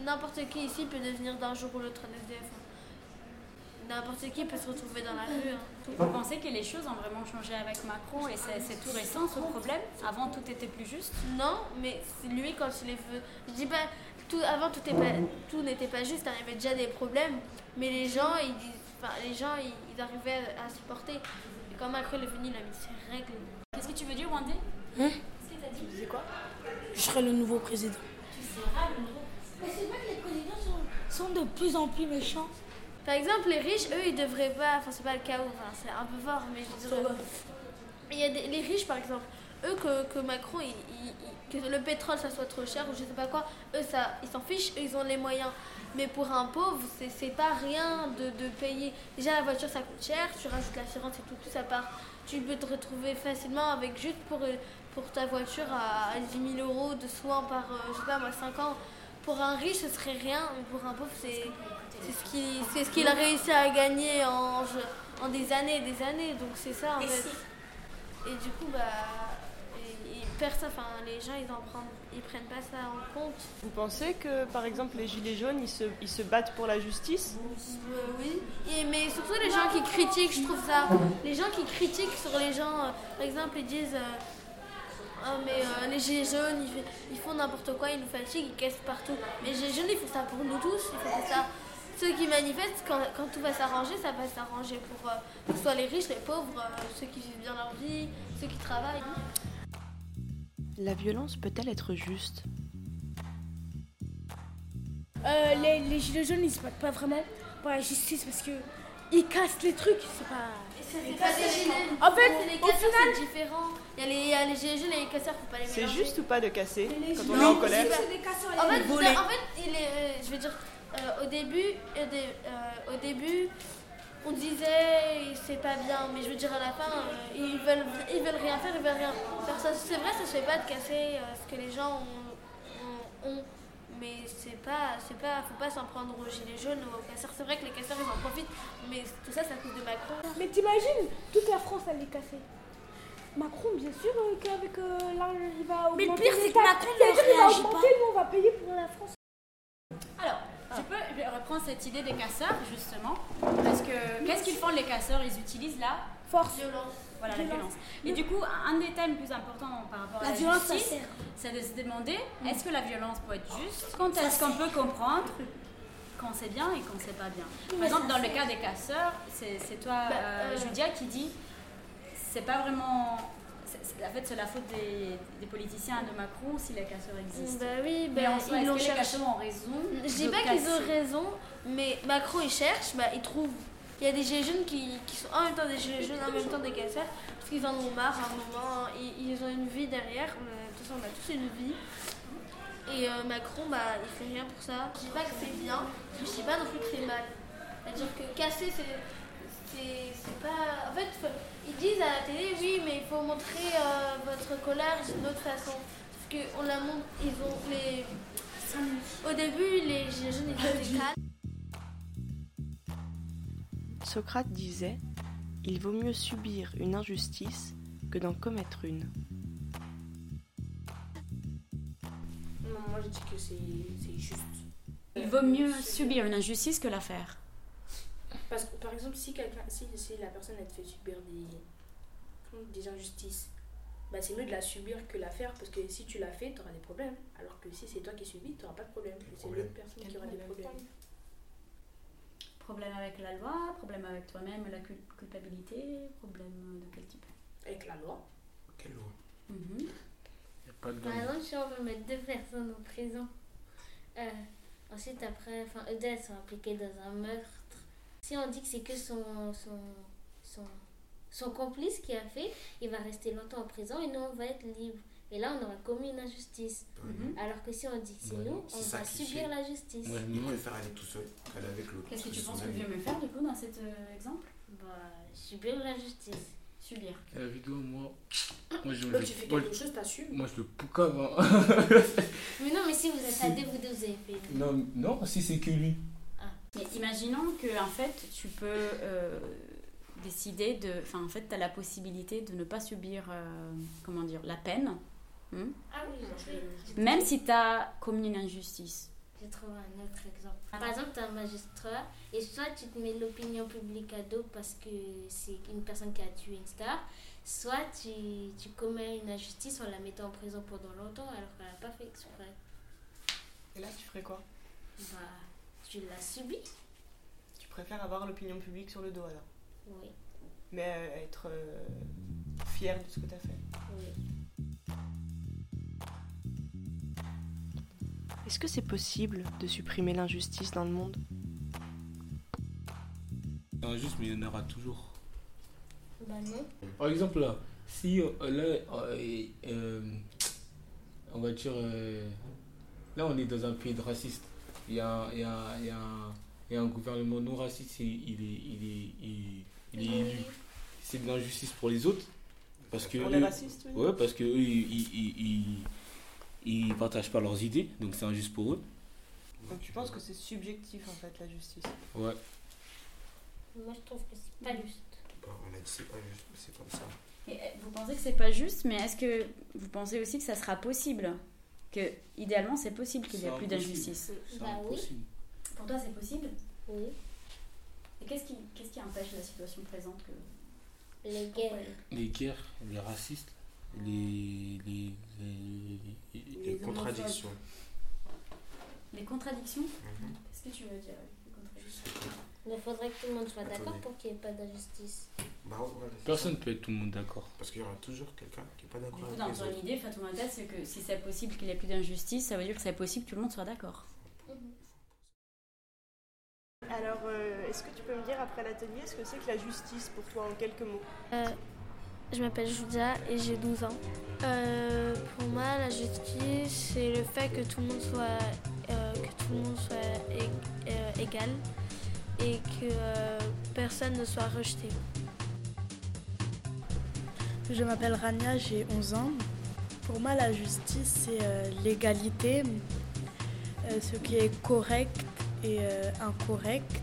n'importe qui ici peut devenir d'un jour ou l'autre un SDF. hein. N'importe qui peut se retrouver dans la rue. hein. Vous pensez que les choses ont vraiment changé avec Macron et c'est tout récent ce problème? Avant tout était plus juste? Non, mais c'est lui quand il est veut. Je dis pas tout avant tout est pas tout n'était pas juste, il y avait déjà des problèmes, mais les gens ils enfin les gens ils, ils arrivaient à, à supporter. Et quand Macron est venu, il a mis ses règles. Qu'est-ce que tu veux dire, Wendy? Hein? Qu'est-ce que t'as dit? Tu disais quoi? Je serai le nouveau président. Tu seras le nouveau. Mais c'est vrai que les présidents sont, sont de plus en plus méchants. Par exemple, les riches, eux, ils devraient pas. Enfin, c'est pas le cas où, enfin, c'est un peu fort, mais je dire. Il y a des, les riches, par exemple, eux, que, que Macron, il- il- il- que le pétrole, ça soit trop cher ou je sais pas quoi, eux, ça, ils s'en fichent, eux, ils ont les moyens. Mais pour un pauvre, c'est c'est pas rien de, de payer. Déjà, la voiture, ça coûte cher, tu rajoutes l'assurance et tout, tout ça part. Tu peux te retrouver facilement avec juste pour, euh, pour ta voiture à 10 000 euros de soins par, euh, je sais pas moi, 5 ans. Pour un riche, ce serait rien, mais pour un pauvre, c'est c'est ce qu'il c'est ce qu'il a réussi à gagner en, en des années et des années. Donc c'est ça en Et fait. Et du coup, bah, et- et personne, enfin, les gens, ils en prennent, ils prennent pas ça en compte. Vous pensez que par exemple les gilets jaunes ils se, ils se battent pour la justice? Euh, oui. Et, mais surtout les gens qui critiquent, je trouve ça. Les gens qui critiquent sur les gens, euh, par exemple, ils disent. euh, ah mais euh, les gilets jaunes, ils, font n'importe quoi, ils nous fatiguent, ils cassent partout. Mais les gilets jaunes, ils font ça pour nous tous, ils font ça. Ceux qui manifestent, quand, quand tout va s'arranger, ça va s'arranger pour euh, que ce soit les riches, les pauvres, euh, ceux qui vivent bien leur vie, ceux qui travaillent. La violence peut-elle être juste? Euh, les, les gilets jaunes, ils se battent pas vraiment pour la justice parce que ils cassent les trucs. C'est pas. C'est pas des gilets. En fait, les au casseurs, final- c'est différent. Il y, a les, il y a les gilets jaunes et les casseurs, faut pas les C'est mélanger. juste ou pas de casser quand on Non, est en colère c'est pas- En fait, en fait, il est, euh, je veux dire, euh, au début, euh, au début, on disait c'est pas bien, mais je veux dire à la fin, euh, ils veulent, ils veulent rien faire, ils veulent rien faire. Ça, c'est vrai, ça se fait pas de casser euh, ce que les gens ont, ont- ont. Mais c'est pas, c'est pas, faut pas s'en prendre aux gilets jaunes ou aux casseurs. C'est vrai que les casseurs ils en profitent, mais tout ça, c'est à cause de Macron. Mais t'imagines, toute la France elle est cassée. Macron, bien sûr, euh, qu'avec euh, là, il va Mais le augmenter pire, c'est que. Macron ne va réagit augmenter, nous, on va payer pour la France. Alors, je peux je reprendre cette idée des casseurs, justement. Parce que qu'est-ce qu'ils font les casseurs? Ils utilisent la force. Voilà, la violence. Et du coup, un des thèmes plus importants par rapport La à la violence, justice, c'est de se demander est-ce que la violence peut être juste Quand est-ce qu'on peut comprendre quand c'est bien et quand c'est pas bien Par Mais exemple, dans le cas des casseurs, c'est toi, Bah, euh, euh, Julia, qui dit c'est pas vraiment. En fait, c'est la faute des, des politiciens de Macron si les casseurs existent. Bah oui, Mais bah, en soi, ils que les cherché. casseurs ont raison Je dis pas qu'ils ont raison, mais Macron il cherche, bah, il trouve. Il y a des gilets jaunes qui, qui sont en même temps des gilets jaunes, en même temps des casseurs, parce qu'ils en ont marre à un moment, ils, ils ont une vie derrière, on a- de toute façon on a tous une vie. Et euh, Macron, bah, il fait rien pour ça. Je dis pas que c'est bien, mais je dis pas non plus que c'est mal. C'est-à-dire que casser, c'est. Pas. En fait, faut- ils disent à la télé, oui, mais il faut montrer euh, votre colère d'une autre façon. Parce qu'on la montre, ils ont les. Au début, les gilets jaunes étaient calmes. Socrate disait Il vaut mieux subir une injustice que d'en commettre une. Non, moi je dis que c'est juste. Il vaut mieux subir une injustice que la faire. Parce que par exemple, si, quelqu'un, si, si la personne elle te fait subir des, des injustices, bah, c'est mieux de la subir que la faire parce que si tu la fais, tu auras des problèmes. Alors que si c'est toi qui subis, tu n'auras pas de problème. C'est l'autre personne qui aura des problèmes. Problème avec la loi, problème avec toi-même, la cul- culpabilité, problème de quel type? Avec la loi. Quelle loi? Mhm. Pas de Par exemple, si on veut mettre deux personnes en prison, euh, ensuite après, enfin, eux deux elles sont impliquées dans un meurtre. Si on dit que c'est que son, son, son, son complice qui a fait, il va rester longtemps en prison et nous on va être libre. Et là, on aura commis une injustice. Mhm. Alors que si on dit que c'est Ouais, nous, on va subir la justice. Moi, préfère aller tout seul qu'aller avec l'autre. Qu'est-ce que tu penses que je vais me faire du coup dans cet euh, exemple? Bah, subir la justice. Subir. la vidéo, moi. Moi, je Là, le- tu fais moi, quelque chose, t'assumes. moi, je le poucave. hein. Mais non, mais si vous êtes à deux, vous deux, vous avez fait. non, non, si c'est que lui. Mais imaginons que en fait tu peux euh, décider de. Enfin, en fait, tu as la possibilité de ne pas subir, euh, comment dire, la peine, hmm, Ah oui, j'ai- même si tu as commis une injustice. J'ai trouvé un autre exemple. Par exemple, tu es un magistrat et soit tu te mets l'opinion publique à dos parce que c'est une personne qui a tué une star, soit tu, tu commets une injustice en la mettant en prison pendant longtemps alors qu'elle n'a pas fait exprès. Et là, tu ferais quoi? Bah, tu l'as subi. Tu préfères avoir l'opinion publique sur le dos alors? Oui, Mais euh, être euh, fier de ce que tu as fait? oui. Est-ce que c'est possible de supprimer l'injustice dans le monde? C'est injuste, mais il y en aura toujours. Bah non. Par exemple, là, si euh, là, euh, euh, on va dire, là, on est dans un pays de racistes. Il y a, il y a, il y a, un, il y a un gouvernement non raciste, il, il est, il est, il, il est élu. C'est de l'injustice pour les autres. Parce que Pour les eux- racistes, oui. Ouais, parce que eux, ils, ils, ils, ils- ils partagent pas leurs idées, donc c'est injuste pour eux. Donc tu penses que c'est subjectif en fait la justice? Ouais. Moi, je trouve que c'est pas juste. Bah, on a dit c'est pas juste, mais c'est comme ça. Et, euh, vous pensez que c'est pas juste, mais est-ce que vous pensez aussi que ça sera possible? Que idéalement, c'est possible qu'il n'y ait plus d'injustice Bah oui. Pour toi, c'est possible? Oui. Et qu'est-ce qui, qu'est-ce qui empêche la situation présente que... Les guerres. Les guerres, les racistes, les, les, les, les- Les contradictions. Les contradictions Mhm. Qu'est-ce que tu veux dire avec les contradictions Il faudrait que tout le monde soit d'accord pour qu'il n'y ait pas d'injustice. Bah, ouais, Personne ça. peut être tout le monde d'accord. Parce qu'il y aura toujours quelqu'un qui n'est pas d'accord dans ton idée, Fatou tête, c'est que si c'est possible qu'il n'y ait plus d'injustice, ça veut dire que c'est possible que tout le monde soit d'accord. Alors, euh, est-ce que tu peux me dire après l'atelier ce que c'est que la justice pour toi en quelques mots? Euh, je m'appelle Julia et j'ai 12 ans. Euh, pour moi, la justice, c'est le fait que tout le monde soit, euh, que tout le monde soit ég- euh, égal et que euh, personne ne soit rejeté. Je m'appelle Rania, j'ai 11 ans. Pour moi, la justice, c'est euh, l'égalité, euh, ce qui est correct et euh, incorrect.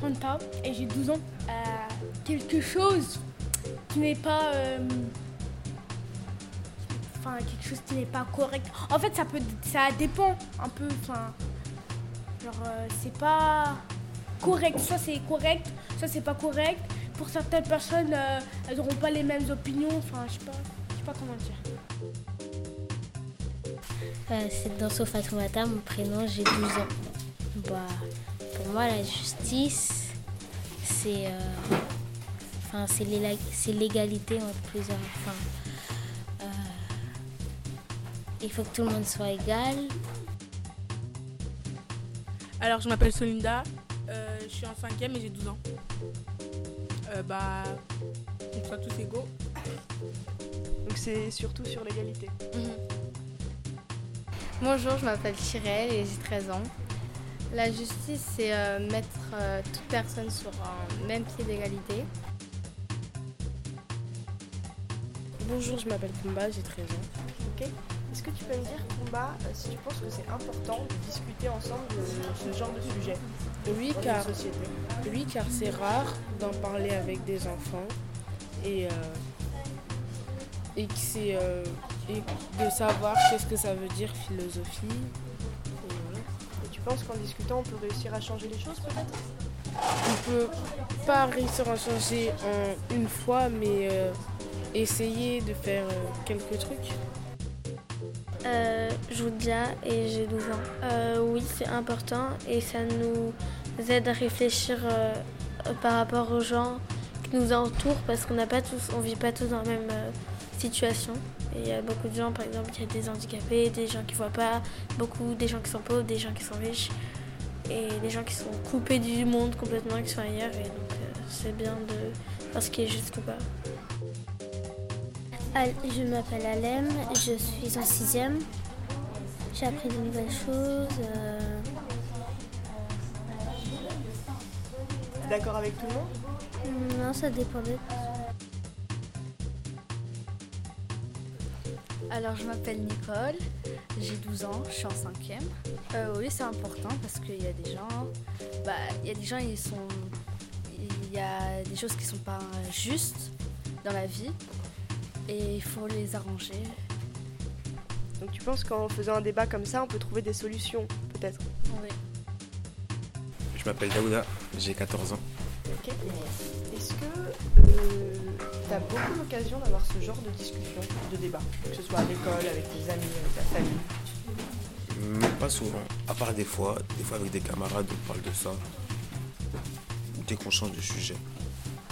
30 ans et j'ai 12 ans. Quelque chose qui n'est pas. euh, Enfin, quelque chose qui n'est pas correct. En fait, ça peut, ça dépend un peu. Enfin, genre, euh, c'est pas correct. Ça, c'est correct. Ça, c'est pas correct. Pour certaines personnes, euh, elles n'auront pas les mêmes opinions. Enfin, je sais pas, je sais pas comment dire. C'est dans Sofa Fatoumata, mon prénom, j'ai 12 ans. Bah, pour moi, la justice, c'est. Enfin, c'est l'égalité entre plusieurs. Enfin, euh, il faut que tout le monde soit égal. Alors, je m'appelle Solinda, euh, je suis en cinquième et j'ai 12 ans. Euh, bah, on soit tous égaux. Donc c'est surtout sur l'égalité. Bonjour, je m'appelle Chirel et j'ai 13 ans. La justice, c'est euh, mettre euh, toute personne sur un même pied d'égalité. Bonjour, je m'appelle Kumba, j'ai 13 ans. Ok. Est-ce que tu peux me dire, Kumba, euh, si tu penses que c'est important de discuter ensemble de ce genre de sujet Oui, car, oui, car c'est rare d'en parler avec des enfants et, euh, et, que c'est, euh, et de savoir qu'est-ce que ça veut dire philosophie. Et voilà. Et tu penses qu'en discutant, on peut réussir à changer les choses peut-être? On peut pas réussir à changer en une fois, mais euh, essayer de faire euh, quelques trucs. Euh, Joudia et j'ai 12 ans. Euh, oui, c'est important et ça nous aide à réfléchir euh, par rapport aux gens qui nous entourent parce qu'on n'a pas tous, on vit pas tous dans la même situation. Il y a beaucoup de gens, par exemple, il y a des handicapés, des gens qui voient pas, beaucoup des gens qui sont pauvres, des gens qui sont riches et des gens qui sont coupés du monde complètement, qui sont ailleurs. Et donc c'est bien de voir ce qui est juste ou pas. Je m'appelle Alem, je suis en sixième. J'ai appris de nouvelles choses. euh, d'accord avec tout le monde? Non, ça dépendait. Alors, je m'appelle Nicole, j'ai 12 ans, je suis en cinquième. Euh, oui, c'est important parce qu'il y a des gens, bah, il y a des gens, ils sont, il y a des choses qui sont pas justes dans la vie et il faut les arranger. Donc tu penses qu'en faisant un débat comme ça, on peut trouver des solutions peut-être? Oui. Je m'appelle Daouda, j'ai 14 ans. Ok. Est-ce que tu as beaucoup l'occasion d'avoir ce genre de discussion, de débat? Que ce soit à l'école, avec tes amis, avec ta famille? Mais pas souvent, à part des fois, des fois avec des camarades, on parle de ça. Dès qu'on change de sujet.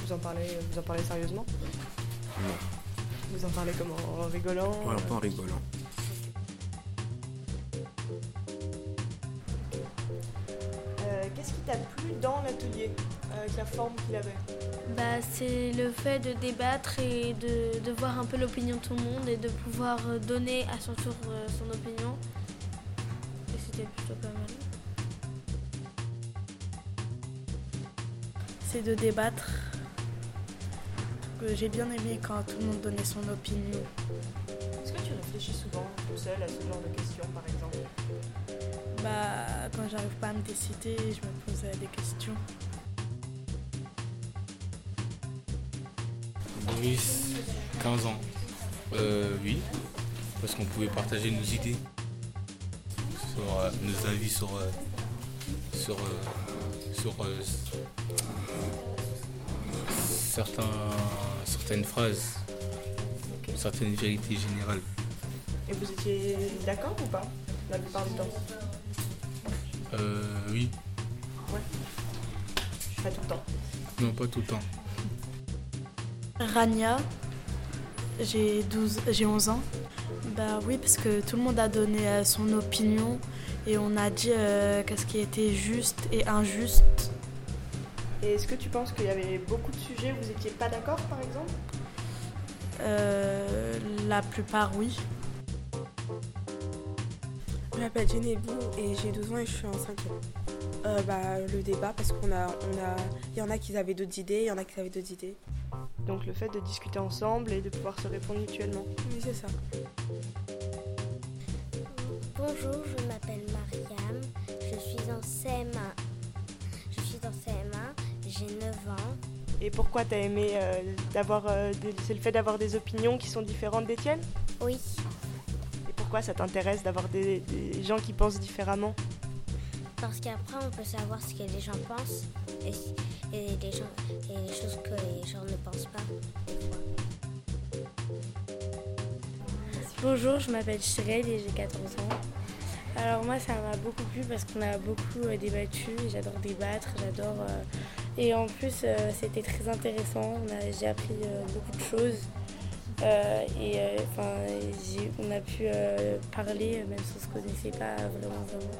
vous en, parlez, vous en parlez sérieusement? Non. En parlez comment En rigolant Ouais, un peu en rigolant. Euh, Qu'est-ce qui t'a plu dans l'atelier avec la forme qu'il avait? Bah, c'est le fait de débattre et de, de voir un peu l'opinion de tout le monde et de pouvoir euh, donner à son tour euh, son opinion. Et c'était plutôt pas mal. c'est de débattre. Que J'ai bien aimé quand tout le monde donnait son opinion. Est-ce que tu réfléchis souvent tout seul à ce genre de questions par exemple? Bah, quand j'arrive pas à me décider, je me pose euh, des questions. Boris, 15 ans. Euh, oui, parce qu'on pouvait partager nos idées, sur euh, nos avis sur, euh, sur, euh, sur euh, certains, certaines phrases, certaines vérités générales. Et vous étiez d'accord ou pas la plupart du temps? Euh, oui, Ouais. Pas tout le temps. non pas tout le temps. Rania, j'ai 12, j'ai 11 ans. Bah oui, parce que tout le monde a donné euh, son opinion et on a dit euh, qu'est-ce qui était juste et injuste. Et est-ce que tu penses qu'il y avait beaucoup de sujets où vous n'étiez pas d'accord par exemple? Euh, la plupart, oui. Je m'appelle Jenebou et j'ai 12 ans et je suis en 5 euh, bah, Le débat, parce qu'on a, on a, il y en a qui avaient d'autres idées, il y en a qui avaient d'autres idées. Donc le fait de discuter ensemble et de pouvoir se répondre mutuellement. Oui, c'est ça. Bonjour, je Et pourquoi t'as aimé euh, d'avoir euh, c'est le fait d'avoir des opinions qui sont différentes des tiennes? Oui. Et pourquoi ça t'intéresse d'avoir des, des gens qui pensent différemment? Parce qu'après, on peut savoir ce que les gens pensent et, et, les, gens, et les choses que les gens ne pensent pas. Bonjour, je m'appelle Chirel et j'ai 14 ans. Alors moi ça m'a beaucoup plu parce qu'on a beaucoup euh, débattu, et j'adore débattre, j'adore euh, Et en plus, euh, c'était très intéressant. J'ai appris euh, beaucoup de choses. Euh, et enfin, on a pu parler, même si on ne se connaissait pas vraiment, vraiment.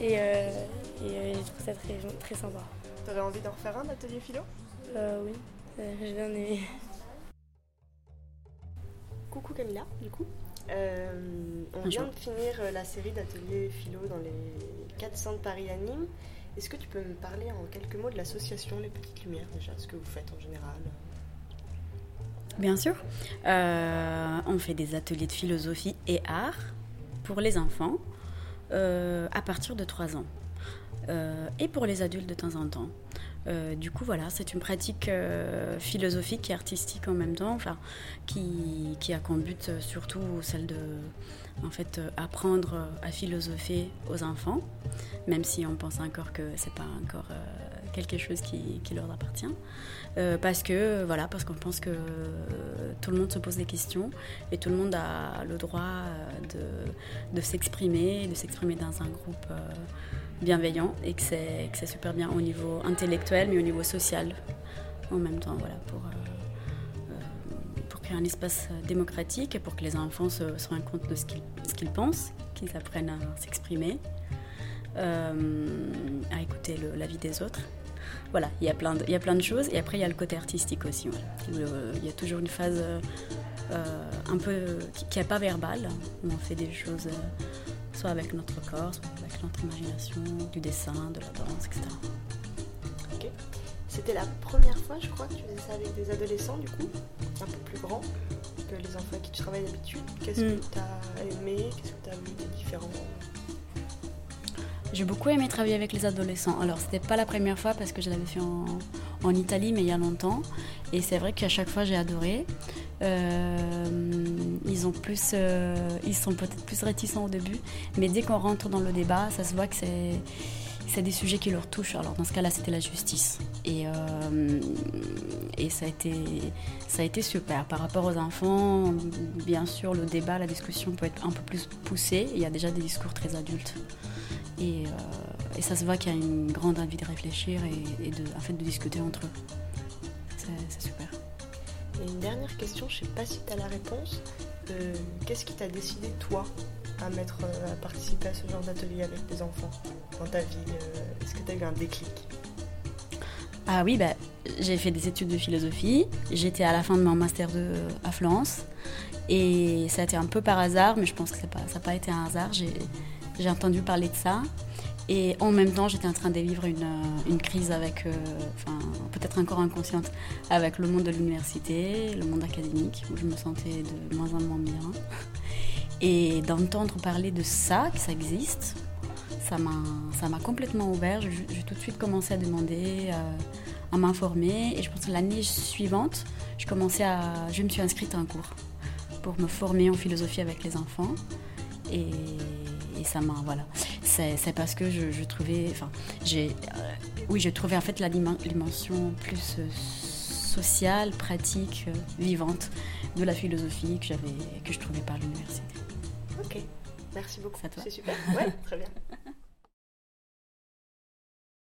Et, et j'ai trouvé ça très, très sympa. T'aurais envie d'en refaire un atelier philo? Oui, j'ai bien aimé. Coucou Camilla, du coup. on vient de finir la série d'ateliers philo dans les 4 centres Paris Anime. Est-ce que tu peux me parler en quelques mots de l'association Les Petites Lumières déjà, ce que vous faites en général? Bien sûr. Euh, on fait des ateliers de philosophie et art pour les enfants euh, à partir de 3 ans. Euh, et pour les adultes de temps en temps. du coup, voilà, c'est une pratique philosophique et artistique en même temps, qui, qui a comme but surtout celle de en fait, euh, apprendre à philosopher aux enfants, même si on pense encore que c'est pas encore euh, quelque chose qui, leur appartient. Euh, parce que voilà, parce qu'on pense que tout le monde se pose des questions et tout le monde a le droit de, de s'exprimer, de s'exprimer dans un groupe bienveillant et que c'est super bien au niveau intellectuel mais au niveau social en même temps, voilà, pour un espace euh, démocratique pour que les enfants se, rendent compte de ce qu'ils pensent, qu'ils apprennent à s'exprimer, euh, à écouter l'avis des autres. Voilà, il y, a plein de, il y a plein de choses. Et après, il y a le côté artistique aussi. Euh, il y a toujours une phase un peu qui n'est pas verbale, où on fait des choses soit avec notre corps, soit avec notre imagination, du dessin, de la danse, etc. C'était la première fois, je crois, que tu faisais ça avec des adolescents, du coup, un peu plus grands que les enfants avec qui tu travailles d'habitude. Qu'est-ce que mm. tu as aimé? Qu'est-ce que tu as vu de différent? J'ai beaucoup aimé travailler avec les adolescents. Alors, c'était pas la première fois parce que je l'avais fait en, Italie, mais il y a longtemps. Et c'est vrai qu'à chaque fois, j'ai adoré. Euh, ils, ont plus, euh, ils sont peut-être plus réticents au début, mais dès qu'on rentre dans le débat, ça se voit que c'est c'est des sujets qui leur touchent. Alors dans ce cas-là, c'était la justice. Et, euh, ça, a été, super. Par rapport aux enfants, bien sûr, le débat, la discussion peut être un peu plus poussée. Il y a déjà des discours très adultes. Et, euh, ça se voit qu'il y a une grande envie de réfléchir et, de, en fait, de discuter entre eux. C'est super. Et une dernière question, je ne sais pas si tu as la réponse. Euh, qu'est-ce qui t'a décidé, toi, à, à participer à ce genre d'atelier avec des enfants? Dans ta vie euh, Est-ce que tu as eu un déclic? Ah oui, bah, j'ai fait des études de philosophie. J'étais à la fin de mon master de, à Florence. Et ça a été un peu par hasard, mais je pense que ça n'a pas été un hasard. J'ai entendu parler de ça. Et en même temps, j'étais en train de vivre une, une crise avec, euh, enfin, peut-être encore inconsciente, avec le monde de l'université, le monde académique, où je me sentais de moins en moins bien. Et d'entendre parler de ça, que ça existe, ça m'a complètement ouvert. J'ai tout de suite commencé à demander, euh, à m'informer. Et je pense que l'année suivante, je, commençais à, je me suis inscrite à un cours pour me former en philosophie avec les enfants. Et, ça m'a. Voilà. C'est parce que je, trouvais. Enfin, j'ai. Euh, oui, je trouvais en fait la dimension plus euh, sociale, pratique, vivante de la philosophie que, que je trouvais par l'université. Ok, merci beaucoup. C'est super. Ouais, très bien.